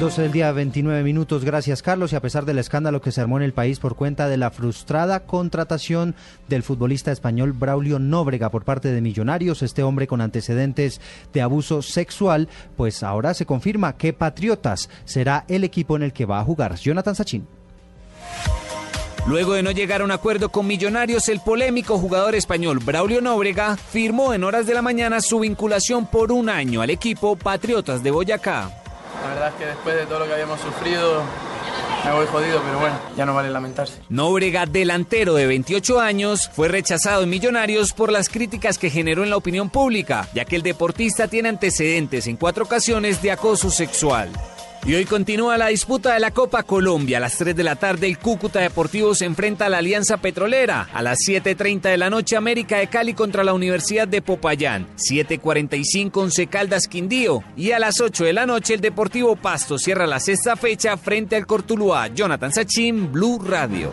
12 del día, 29 minutos. Gracias, Carlos. Y a pesar del escándalo que se armó en el país por cuenta de la frustrada contratación del futbolista español Braulio Nóbrega por parte de Millonarios, este hombre con antecedentes de abuso sexual, pues ahora se confirma que Patriotas será el equipo en el que va a jugar. Jonathan Sachin. Luego de no llegar a un acuerdo con Millonarios, el polémico jugador español Braulio Nóbrega firmó en horas de la mañana su vinculación por un año al equipo Patriotas de Boyacá. La verdad es que después de todo lo que habíamos sufrido, me voy jodido, pero bueno, ya no vale lamentarse. Nóbrega, delantero de 28 años, fue rechazado en Millonarios por las críticas que generó en la opinión pública, ya que el deportista tiene antecedentes en cuatro ocasiones de acoso sexual. Y hoy continúa la disputa de la Copa Colombia. A las 3 de la tarde el Cúcuta Deportivo se enfrenta a la Alianza Petrolera. A las 7.30 de la noche América de Cali contra la Universidad de Popayán. 7.45 Once Caldas Quindío. Y a las 8 de la noche el Deportivo Pasto cierra la sexta fecha frente al Cortuluá. Jonathan Sachin, Blue Radio.